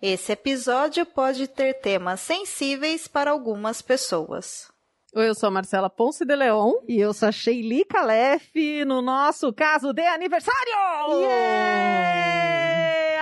Esse episódio pode ter temas sensíveis para algumas pessoas. Oi, eu sou a Marcela Ponce de Leon. E eu sou a Sheili Calef, no nosso caso de aniversário! Yeah!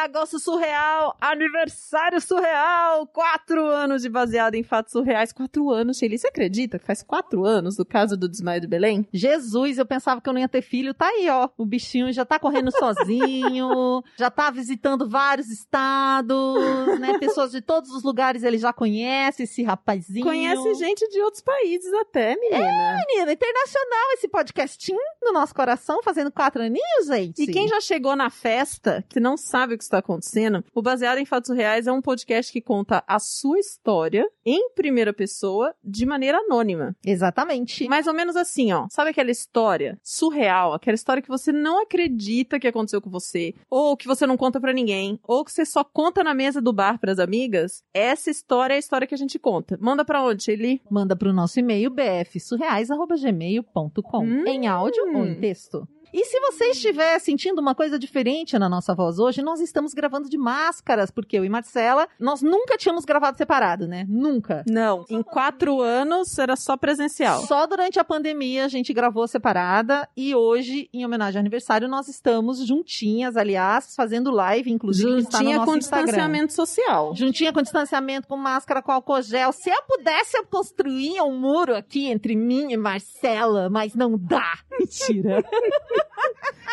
Agosto surreal, aniversário surreal, quatro anos de baseado em fatos surreais, quatro anos, Sheili, você acredita que faz quatro anos do caso do desmaio de Belém? Jesus, eu pensava que eu não ia ter filho, tá aí, ó, o bichinho já tá correndo sozinho, já tá visitando vários estados, né, pessoas de todos os lugares ele já conhece, esse rapazinho. Conhece gente de outros países até, menina. É, menina, internacional esse podcastinho no nosso coração, fazendo quatro aninhos, gente. E quem já chegou na festa, que não sabe o que está acontecendo, o Baseado em Fatos Reais é um podcast que conta a sua história em primeira pessoa, de maneira anônima. Exatamente. Mais ou menos assim, ó. Sabe aquela história surreal, aquela história que você não acredita que aconteceu com você, ou que você não conta para ninguém, ou que você só conta na mesa do bar para as amigas? Essa história é a história que a gente conta. Manda para onde, Eli? Manda pro nosso e-mail bfsurreais@gmail.com, hum. em áudio ou em texto. E se você estiver sentindo uma coisa diferente na nossa voz hoje, nós estamos gravando de máscaras, porque eu e Marcela, nós nunca tínhamos gravado separado, né? Nunca. Não. Em quatro anos era só presencial. Só durante a pandemia a gente gravou separada e hoje, em homenagem ao aniversário, nós estamos juntinhas, aliás, fazendo live, inclusive. Juntinha com Instagram. distanciamento social. Juntinha com distanciamento, com máscara, com álcool gel. Se eu pudesse, eu construía um muro aqui entre mim e Marcela, mas não dá. Mentira.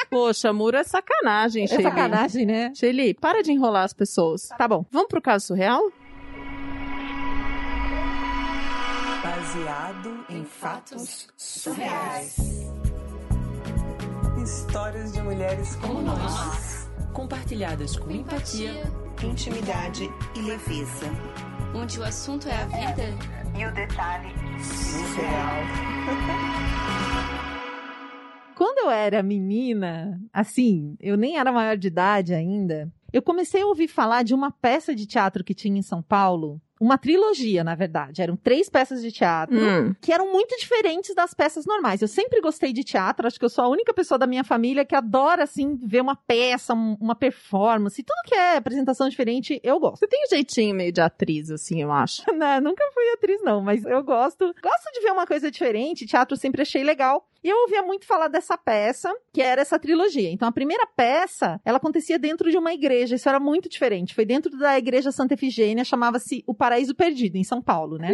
Poxa, muro é sacanagem, Shelly. É sacanagem, né? Shelly, para de enrolar as pessoas. Tá bom. Vamos pro caso surreal? Baseado em fatos surreais. Histórias de mulheres como, como nós. nós. Compartilhadas com empatia, empatia, intimidade e leveza. Onde o assunto é a vida e o detalhe surreal. Quando eu era menina, assim, eu nem era maior de idade ainda, eu comecei a ouvir falar de uma peça de teatro que tinha em São Paulo, uma trilogia, na verdade. Eram três peças de teatro hum. que eram muito diferentes das peças normais. Eu sempre gostei de teatro, acho que eu sou a única pessoa da minha família que adora, assim, ver uma peça, uma performance. Tudo que é apresentação diferente, eu gosto. Você tem um jeitinho meio de atriz, assim, eu acho. não, nunca fui atriz, não, mas eu gosto. Gosto de ver uma coisa diferente. Teatro sempre achei legal. E eu ouvia muito falar dessa peça, que era essa trilogia. Então, a primeira peça, ela acontecia dentro de uma igreja. Isso era muito diferente. Foi dentro da igreja Santa Efigênia, chamava-se O Paraíso Perdido, em São Paulo, né?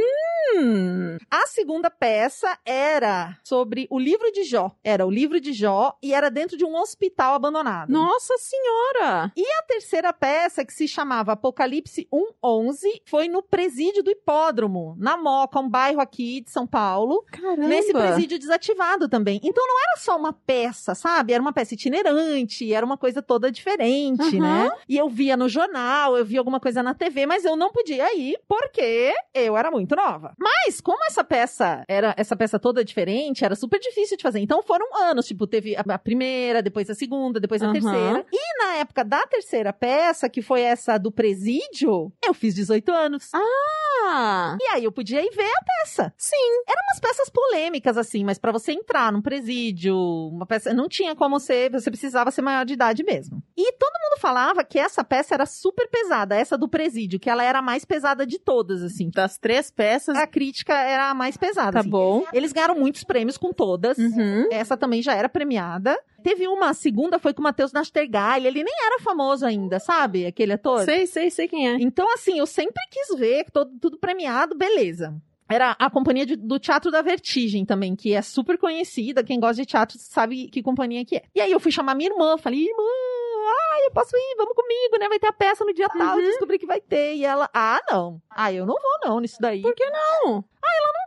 Hum. A segunda peça era sobre o livro de Jó. Era o livro de Jó e era dentro de um hospital abandonado. Nossa Senhora! E a terceira peça, que se chamava Apocalipse 1.11, foi no presídio do Hipódromo, na Moca, um bairro aqui de São Paulo. Caramba! Nesse presídio desativado também. Então não era só uma peça, sabe? Era uma peça itinerante, era uma coisa toda diferente, uhum. né? E eu via no jornal, eu via alguma coisa na TV, mas eu não podia ir porque eu era muito nova. Mas, como essa peça era essa peça toda diferente, era super difícil de fazer. Então foram anos, tipo, teve a, primeira, depois a segunda, depois a uhum. terceira. E na época da terceira peça, que foi essa do presídio, eu fiz 18 anos. Ah! E aí eu podia ir ver a peça. Sim. Eram umas peças polêmicas, assim, mas para você entrar num presídio, uma peça. Não tinha como ser, você precisava ser maior de idade mesmo. E todo mundo falava que essa peça era super pesada, essa do presídio, que ela era a mais pesada de todas, assim. Das três peças. A crítica era a mais pesada. Tá assim. bom. Eles ganharam muitos prêmios com todas. Uhum. Essa também já era premiada. Teve uma segunda, foi com o Matheus Nastergalli. Ele nem era famoso ainda, sabe? Aquele ator. Sei, sei, sei quem é. Então, assim, eu sempre quis ver, todo, tudo premiado, beleza era a companhia de, do Teatro da Vertigem também, que é super conhecida. Quem gosta de teatro sabe que companhia que é. E aí eu fui chamar minha irmã, falei, irmã, ah, eu posso ir, vamos comigo, né? Vai ter a peça no dia uhum. tal, descobri que vai ter. E ela, ah, não. Ah, eu não vou não nisso daí. Por que não?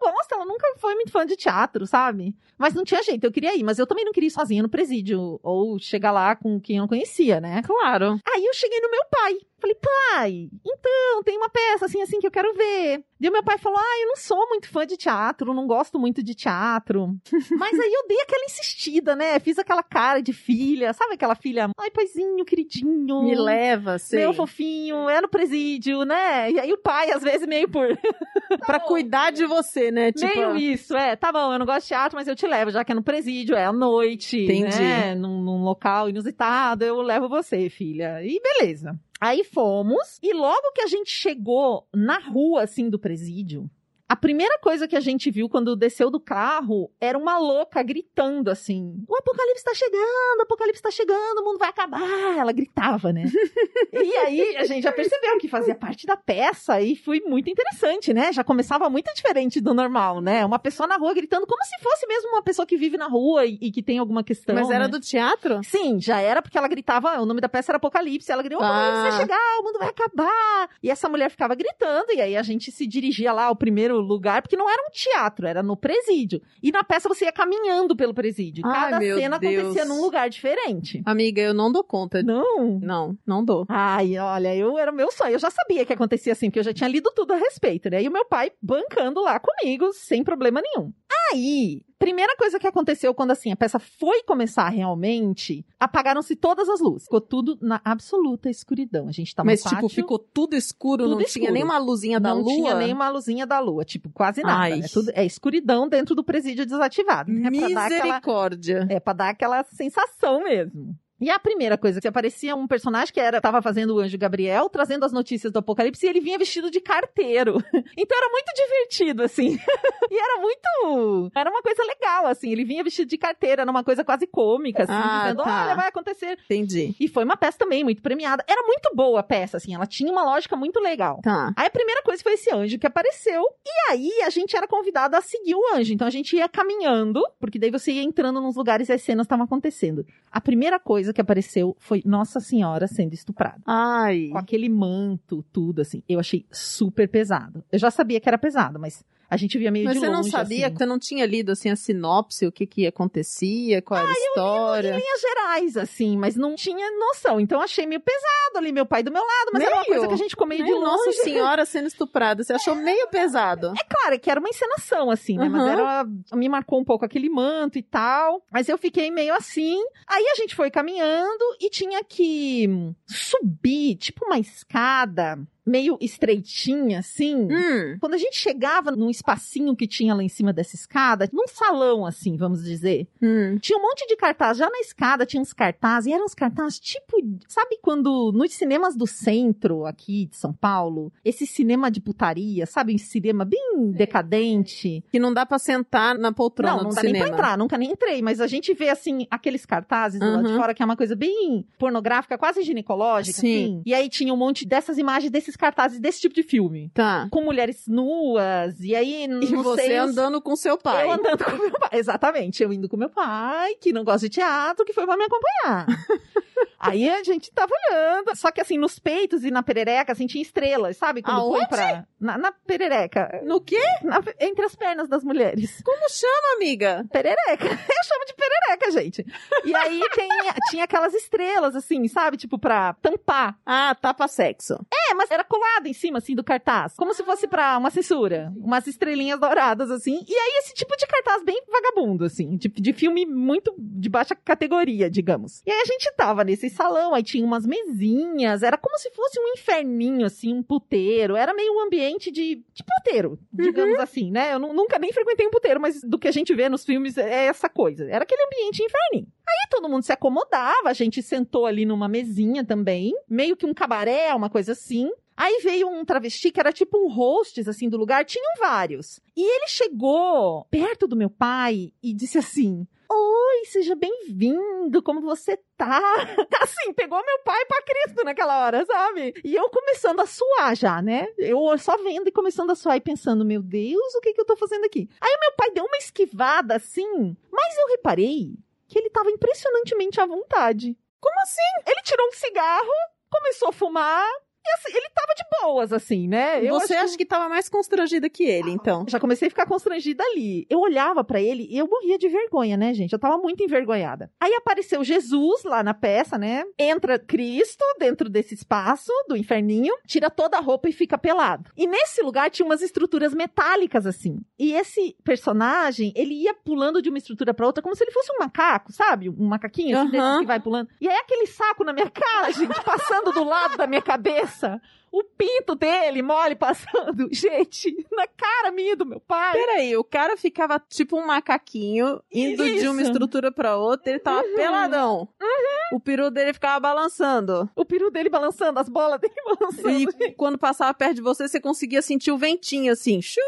Gosta, ela nunca foi muito fã de teatro, sabe? Mas não tinha jeito, eu queria ir, mas eu também não queria ir sozinha no presídio, ou chegar lá com quem eu não conhecia, né? Claro. Aí eu cheguei no meu pai. Falei, pai, então, tem uma peça assim, assim, que eu quero ver. E o meu pai falou, ah, eu não sou muito fã de teatro, não gosto muito de teatro. Mas aí eu dei aquela insistida, né? Fiz aquela cara de filha, sabe aquela filha, ai, paizinho, queridinho. Me leva, sei. Meu fofinho, é no presídio, né? E aí o pai, às vezes, meio por... pra cuidar de você, né? Tipo... Meio isso, é. Tá bom, eu não gosto de teatro, mas eu te levo, já que é no presídio, é à noite, Entendi. né? Num, num local inusitado, eu levo você, filha. E beleza. Aí fomos, e logo que a gente chegou na rua, assim, do presídio, a primeira coisa que a gente viu quando desceu do carro era uma louca gritando assim: O apocalipse tá chegando, o apocalipse tá chegando, o mundo vai acabar. Ela gritava, né? e aí a gente já percebeu que fazia parte da peça e foi muito interessante, né? Já começava muito diferente do normal, né? Uma pessoa na rua gritando como se fosse mesmo uma pessoa que vive na rua e, e que tem alguma questão. Mas era né? do teatro? Sim, já era porque ela gritava, o nome da peça era Apocalipse, ela gritou, o Apocalipse Ah. vai chegar, o mundo vai acabar. E essa mulher ficava gritando, e aí a gente se dirigia lá ao primeiro lugar, porque não era um teatro, era no presídio. E na peça você ia caminhando pelo presídio. Ai, Cada cena Deus. acontecia num lugar diferente. Amiga, eu não dou conta. Não. Não, não dou. Ai, olha, eu era o meu sonho. Eu já sabia que acontecia assim, porque eu já tinha lido tudo a respeito, né? E o meu pai bancando lá comigo, sem problema nenhum. Aí, primeira coisa que aconteceu quando assim a peça foi começar realmente, apagaram-se todas as luzes. Ficou tudo na absoluta escuridão. A gente tava Mas, no tipo, pátio, ficou tudo escuro, Tudo não tinha escuro. nem uma luzinha da não lua. tinha nem uma luzinha da lua, tipo, quase nada. Ai. É, tudo, é escuridão dentro do presídio desativado. né? Pra dar aquela Misericórdia. é, pra dar aquela sensação mesmo. E a primeira coisa que aparecia um personagem que era tava fazendo o anjo Gabriel, trazendo as notícias do apocalipse, e ele vinha vestido de carteiro. Então era muito divertido, assim. e era muito. Era uma coisa legal, assim. Ele vinha vestido de carteira, era uma coisa quase cômica, assim, Ah, dizendo: tá. olha, vai acontecer. Entendi. E foi uma peça também muito premiada. Era muito boa a peça, assim, ela tinha uma lógica muito legal. Tá. Aí a primeira coisa foi esse anjo que apareceu. E aí a gente era convidado a seguir o anjo. Então a gente ia caminhando, porque daí você ia entrando nos lugares e as cenas estavam acontecendo. A primeira coisa que apareceu foi Nossa Senhora sendo estuprada. Ai. Com aquele manto, tudo assim. Eu achei super pesado. Eu já sabia que era pesado, mas a gente via meio Mas de você longe. não sabia, assim. você não tinha lido assim a sinopse, o que que acontecia, qual era a história. Em linhas gerais, assim, mas não tinha noção. Então eu achei meio pesado ali, meu pai do meu lado, mas era uma Meio? coisa que a gente ficou meio de longe. Nossa senhora sendo estuprada, você achou meio pesado. É claro que era uma encenação, assim, né? Mas Uhum. era. Me marcou um pouco aquele manto e tal. Mas eu fiquei meio assim. Aí a gente foi caminhando e tinha que subir, tipo uma escada, meio estreitinha, assim. Hum. Quando a gente chegava num espacinho que tinha lá em cima dessa escada, num salão, assim, vamos dizer, Hum. tinha um monte de cartaz. Já na escada tinha uns cartazes, e eram uns cartazes tipo. Sabe quando nos cinemas do centro, aqui de São Paulo, esse cinema de putaria, sabe? Um cinema bem decadente. Que não dá pra sentar na poltrona Não, não dá nem cinema. pra entrar, nunca nem entrei, mas a gente vê assim, aqueles cartazes do lado de Uhum. fora, que é uma coisa bem pornográfica, quase ginecológica, Sim. assim. E aí tinha um monte dessas imagens desses cartazes desse tipo de filme. Tá. Com mulheres nuas, e aí. E não você sei, andando com seu pai. eu andando com meu pai. Exatamente. Eu indo com meu pai, que não gosta de teatro, que foi pra me acompanhar. Aí a gente tava olhando. Só que assim, nos peitos e na perereca, assim, tinha estrelas, sabe? Quando Aonde? pra. Na, na perereca. No quê? Na- entre as pernas das mulheres. Como chama, amiga? Perereca. Eu chamo de perereca, gente. E aí tem, tinha aquelas estrelas, assim, sabe? Tipo, pra tampar. Ah, tapa sexo. É, mas era colado em cima, assim, do cartaz. Como se fosse pra uma censura. Umas estrelinhas douradas, assim. E aí, esse tipo de cartaz bem vagabundo, assim. De, de filme muito de baixa categoria, digamos. E aí, a gente tava nesse salão, aí tinha umas mesinhas. Era como se fosse um inferninho, assim, um puteiro. Era meio um ambiente de, de puteiro, digamos assim, né? Eu nu- nunca nem frequentei um puteiro, mas do que a gente vê nos filmes é essa coisa. Era aquele ambiente inferninho. Aí todo mundo se acomodava, a gente sentou ali numa mesinha também, meio que um cabaré, uma coisa assim. Aí veio um travesti que era tipo um hostess, assim, do lugar, tinham vários. E ele chegou perto do meu pai e disse assim: Oi, seja bem-vindo, como você tá? Assim, pegou meu pai pra Cristo naquela hora, sabe? E eu começando a suar já, né? Eu só vendo e começando a suar e pensando: Meu Deus, o que que eu tô fazendo aqui? Aí meu pai deu uma esquivada assim, mas eu reparei que ele tava impressionantemente à vontade. Como assim? Ele tirou um cigarro, começou a fumar. E assim, ele tava de boas, assim, né? Eu você acho acha que tava mais constrangida que ele, então? já comecei a ficar constrangida ali. Eu olhava pra ele e eu morria de vergonha, né, gente? Eu tava muito envergonhada. Aí apareceu Jesus lá na peça, né? Entra Cristo dentro desse espaço do inferninho, tira toda a roupa e fica pelado. E nesse lugar tinha umas estruturas metálicas assim. E esse personagem, ele ia pulando de uma estrutura pra outra como se ele fosse um macaco, sabe? Um macaquinho assim, que vai pulando. E aí aquele saco na minha cara, gente, passando do lado da minha cabeça. O pinto dele mole passando, gente, na cara minha e do meu pai. Peraí, o cara ficava tipo um macaquinho, indo de uma Isso. estrutura pra outra, ele tava Uhum. peladão. O peru dele ficava balançando. O peru dele balançando, as bolas dele balançando. E quando passava perto de você, você conseguia sentir o ventinho assim, shum,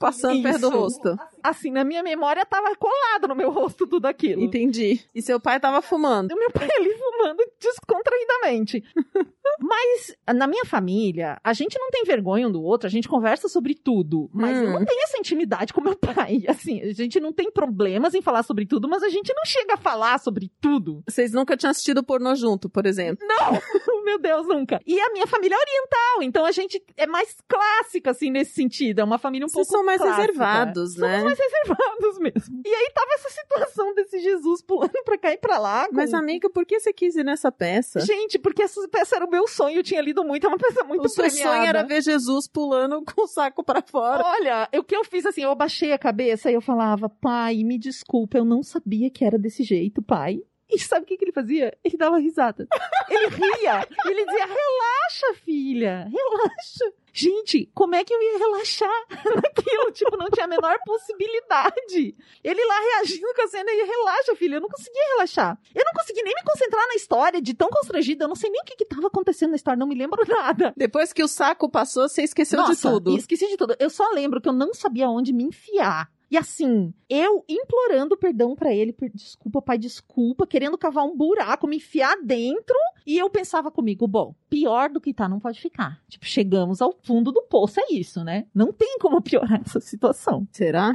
passando perto do Isso. rosto. Assim, na minha memória tava colado no meu rosto tudo aquilo. Entendi. E seu pai tava fumando. O meu pai ali fumando descontraídamente. Mas na minha família, a gente não tem vergonha um do outro, a gente conversa sobre tudo. Mas eu Hum. não tenho essa intimidade com meu pai. Assim, a gente não tem problemas em falar sobre tudo, mas a gente não chega a falar sobre tudo. Vocês nunca tinham assistido pornô junto, por exemplo. Meu Deus, nunca. E a minha família é oriental, então a gente é mais clássica, assim, nesse sentido. É uma família um Vocês pouco são mais clássica. reservados, né? Somos mais reservados mesmo. E aí tava essa situação desse Jesus pulando pra cá e pra lá. com- Mas, amiga, por que você quis ir nessa peça? Gente, porque essa peça era o meu sonho, eu tinha lido muito, é uma peça muito o seu sonho premiada. era ver Jesus pulando com o saco pra fora. Olha, o que eu fiz assim, eu baixei a cabeça e eu falava, pai, me desculpa, eu não sabia que era desse jeito, pai. E sabe o que, que ele fazia? Ele dava risada. Ele ria. e ele dizia, relaxa, filha, relaxa. Gente, como é que eu ia relaxar naquilo? Tipo, não tinha a menor possibilidade. Ele lá reagindo com a cena e relaxa, filha. Eu não conseguia relaxar. Eu não consegui nem me concentrar na história, de tão constrangida. Eu não sei nem o que, que tava acontecendo na história, não me lembro nada. Depois que o saco passou, você esqueceu de Nossa, tudo. Esqueci de tudo. Eu só lembro que eu não sabia onde me enfiar. E assim, eu implorando perdão pra ele, per- desculpa, pai, desculpa, querendo cavar um buraco, me enfiar dentro. E eu pensava comigo, bom, pior do que tá não pode ficar. Tipo, chegamos ao fundo do poço, é isso, né? Não tem como piorar essa situação. Será?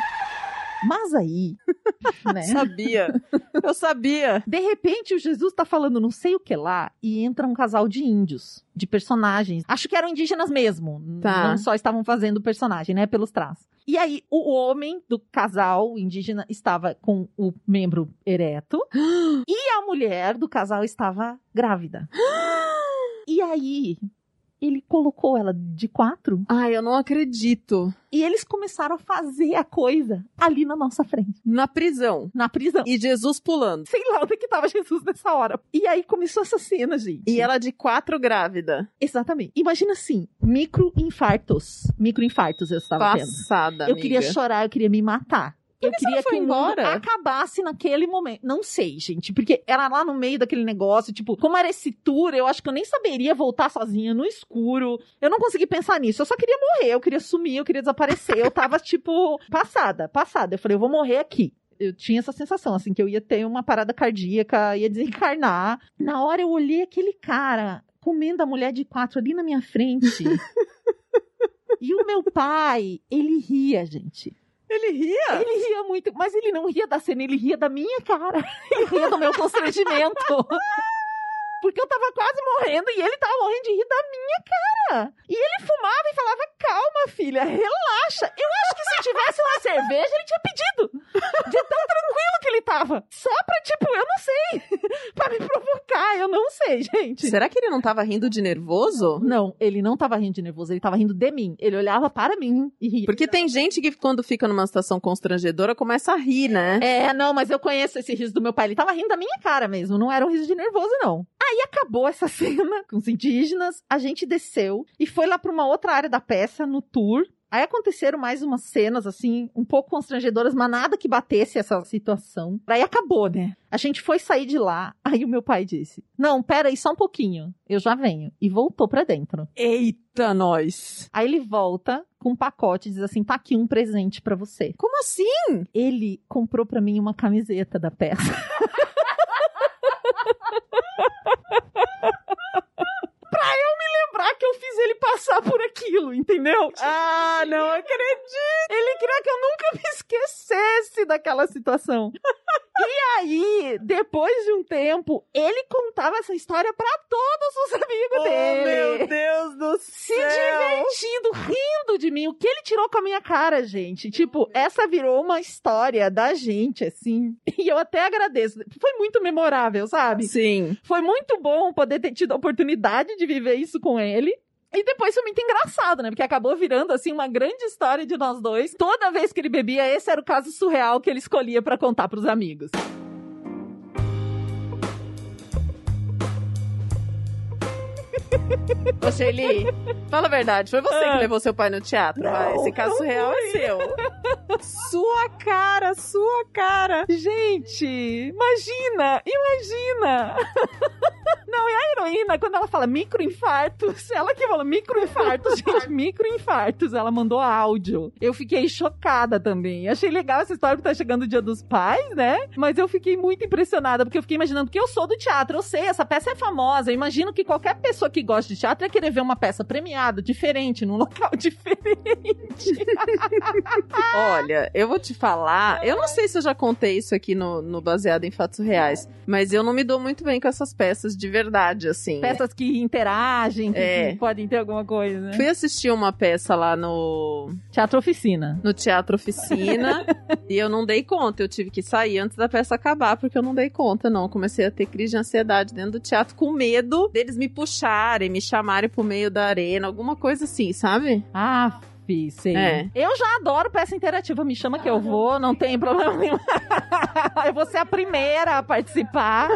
Mas aí, né? Sabia. Eu sabia. De repente, o Jesus tá falando não sei o que lá e entra um casal de índios, de personagens. Acho que eram indígenas mesmo. Tá. Não só estavam fazendo personagem, né? Pelos traços. E aí, o homem do casal indígena estava com o membro ereto e a mulher do casal estava grávida. E aí, ele colocou ela de quatro Ai, eu não acredito. e eles começaram a fazer a coisa ali na nossa frente, Na prisão. na prisão. E Jesus pulando. Sei lá onde que tava Jesus nessa hora. E aí começou essa cena, gente. E ela de quatro grávida. Exatamente. Imagina assim, microinfartos. Microinfartos eu estava tendo. Passada, Eu amiga. queria chorar, eu queria me matar. Eu queria que embora? acabasse naquele momento. Não sei, gente, porque era lá no meio daquele negócio, tipo, como era esse tour, eu acho que eu nem saberia voltar sozinha no escuro. Eu não consegui pensar nisso. Eu só queria morrer, eu queria sumir, eu queria desaparecer. Eu tava, tipo, passada, passada. Eu falei, eu vou morrer aqui. Eu tinha essa sensação, assim, que eu ia ter uma parada cardíaca, ia desencarnar. Na hora eu olhei aquele cara comendo a mulher de quatro ali na minha frente. e o meu pai, ele ria, gente. Ele ria? Ele ria muito, mas ele não ria da cena, ele ria da minha cara. Ele ria do meu constrangimento. Porque eu tava quase morrendo e ele tava morrendo de rir da minha cara. E ele fumava e falava: calma, filha, relaxa. Eu acho que se tivesse uma cerveja, ele tinha pedido. De tão tranquilo que ele tava. Só pra, tipo, eu não sei. Provocar, eu não sei, gente. Será que ele não tava rindo de nervoso? Não, ele não tava rindo de nervoso, ele tava rindo de mim. Ele olhava para mim e ria. Porque tem gente que quando fica numa situação constrangedora começa a rir, né? É, não, mas eu conheço esse riso do meu pai. Ele tava rindo da minha cara mesmo, não era um riso de nervoso, não. Aí acabou essa cena com os indígenas, a gente desceu e foi lá pra uma outra área da peça, no tour. Aí aconteceram mais umas cenas, assim, um pouco constrangedoras, mas nada que batesse essa situação. Aí acabou, né? A gente foi sair de lá, aí o meu pai disse: Não, pera aí só um pouquinho, eu já venho. E voltou pra dentro. Eita, nós! Aí ele volta com um pacote e diz assim: tá aqui um presente pra você. Como assim? Ele comprou pra mim uma camiseta da peça. pra eu me lembrar eu fiz ele passar por aquilo, entendeu? Ah, não acredito! Ele queria que eu nunca me esquecesse daquela situação. E aí, depois de um tempo, ele contava essa história pra todos os amigos Oh, dele. meu Deus do se céu! divertindo, rindo de mim. O que ele tirou com a minha cara, gente? Tipo, essa virou uma história da gente, assim. E eu até agradeço. Foi muito memorável, sabe? Sim. Foi muito bom poder ter tido a oportunidade de viver isso com ele. E depois foi muito engraçado, né? Porque acabou virando, assim, uma grande história de nós dois. Toda vez que ele bebia, esse era o caso surreal que ele escolhia pra contar pros amigos. Ô, Shelly, fala a verdade. Foi você Ah. que levou seu pai no teatro? vai. Esse caso surreal é seu. Sua cara, sua cara. Gente, imagina, imagina. Não, e a heroína, quando ela fala microinfartos, ela que fala microinfartos, gente, microinfartos, ela mandou áudio. Eu fiquei chocada também. Achei legal essa história porque tá chegando o Dia dos Pais, né? Mas eu fiquei muito impressionada, porque eu fiquei imaginando, porque eu sou do teatro, eu sei, essa peça é famosa. Eu imagino que qualquer pessoa que gosta de teatro ia querer ver uma peça premiada, diferente, num local diferente. Olha, eu vou te falar. Eu não sei se eu já contei isso aqui no, no Baseado em Fatos Reais, mas eu não me dou muito bem com essas peças de verdade, assim. Peças que interagem, que, É. que podem ter alguma coisa, né? Fui assistir uma peça lá no, Teatro Oficina. no Teatro Oficina e eu não dei conta. Eu tive que sair antes da peça acabar porque eu não dei conta, não. Comecei a ter crise de ansiedade dentro do teatro com medo deles me puxarem, me chamarem pro meio da arena, alguma coisa assim, sabe? Ah, É. Eu já adoro peça interativa. Me chama que eu vou, não tem problema nenhum. eu vou ser a primeira a participar.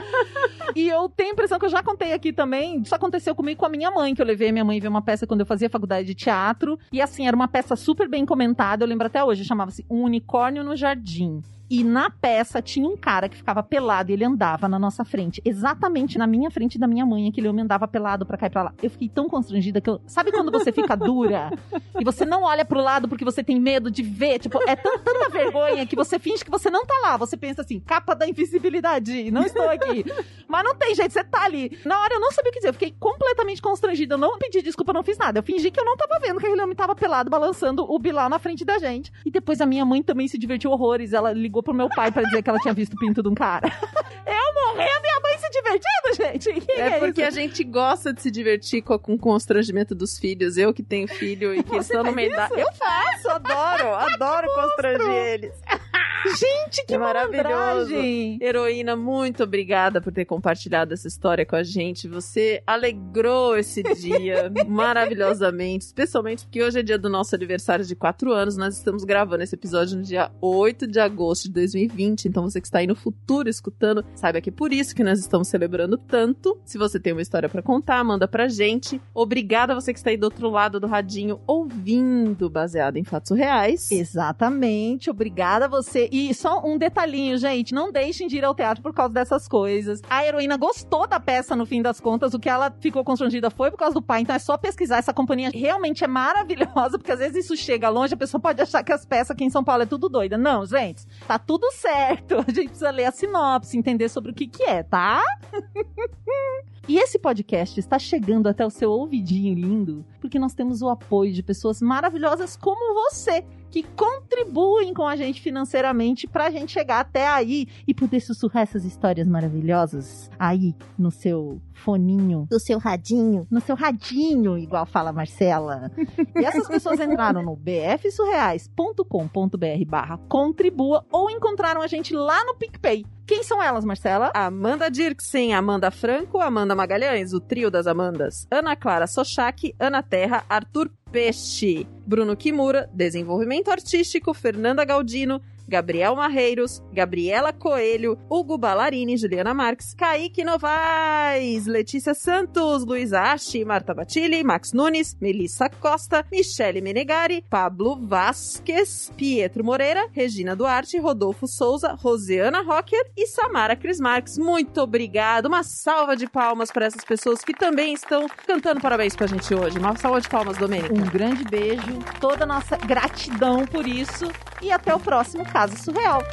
e eu tenho a impressão que eu já contei aqui também. Isso aconteceu comigo com a minha mãe, que eu levei a minha mãe ver uma peça quando eu fazia faculdade de teatro. E assim, era uma peça super bem comentada. Eu lembro até hoje, chamava-se Um Unicórnio no Jardim. E na peça tinha um cara que ficava pelado e ele andava na nossa frente, exatamente na minha frente da minha mãe. Aquele homem andava pelado pra cá e pra lá. Eu fiquei tão constrangida que eu. Sabe quando você fica dura e você não olha pro lado porque você tem medo de ver? Tipo, é tan- tanta vergonha que você finge que você não tá lá. Você pensa assim, capa da invisibilidade, não estou aqui. Mas não tem jeito, você tá ali. Na hora eu não sabia o que dizer, eu fiquei completamente constrangida. Eu não pedi desculpa, não fiz nada. Eu fingi que eu não tava vendo que aquele homem tava pelado, balançando o Bilal na frente da gente. E depois a minha mãe também se divertiu horrores. Ela ligou pro meu pai pra dizer que ela tinha visto o pinto de um cara. Eu morrendo e a mãe se divertindo, gente. É que porque isso? a gente gosta de se divertir com, com o constrangimento dos filhos. Eu que tenho filho e que estão no meio da. Eu faço, adoro, adoro constranger eles. Gente, que É maravilhoso. Heroína, muito obrigada por ter compartilhado essa história com a gente. Você alegrou esse dia maravilhosamente, especialmente porque hoje é dia do nosso aniversário de quatro anos. Nós estamos gravando esse episódio no dia 8 de agosto de 2020. Então você que está aí no futuro escutando, saiba que é por isso que nós estamos celebrando tanto. Se você tem uma história pra contar, manda pra gente. Obrigada a você que está aí do outro lado do radinho ouvindo, baseado em fatos reais. Exatamente, obrigada a você. E só um detalhinho, gente, não deixem de ir ao teatro por causa dessas coisas. A heroína gostou da peça no fim das contas, o que ela ficou constrangida foi por causa do pai, então é só pesquisar. Essa companhia realmente é maravilhosa, porque às vezes isso chega longe, a pessoa pode achar que as peças aqui em São Paulo é tudo doida. Não, gente, tá tudo certo. A gente precisa ler a sinopse, entender sobre o que que é, tá? E esse podcast está chegando até o seu ouvidinho lindo, porque nós temos o apoio de pessoas maravilhosas como você, que contribuem com a gente financeiramente pra gente chegar até aí e poder sussurrar essas histórias maravilhosas aí no seu foninho, no seu radinho, no seu radinho, igual fala a Marcela. E essas pessoas entraram no bfsurreais.com.br barra contribua ou encontraram a gente lá no PicPay. Quem são elas, Marcela? Amanda Dirksen, Amanda Franco, Amanda Magalhães, o trio das Amandas. Ana Clara Sochak, Ana Terra, Arthur Peixe. Bruno Kimura, desenvolvimento artístico, Fernanda Galdino, Gabriel Marreiros, Gabriela Coelho, Hugo Ballarini, Juliana Marques, Kaique Novaes, Letícia Santos, Luiz Ashi, Marta Batilli, Max Nunes, Melissa Costa, Michele Menegari, Pablo Vasques, Pietro Moreira, Regina Duarte, Rodolfo Souza, Rosiana Rocker e Samara Cris Marques. Muito obrigado. Uma salva de palmas para essas pessoas que também estão cantando parabéns pra gente hoje. Uma salva de palmas, Domênica. Um grande beijo, toda a nossa gratidão por isso e até o próximo caso surreal.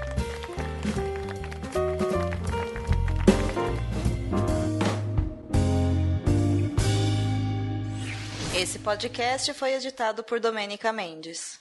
Esse podcast foi editado por Domênica Mendes.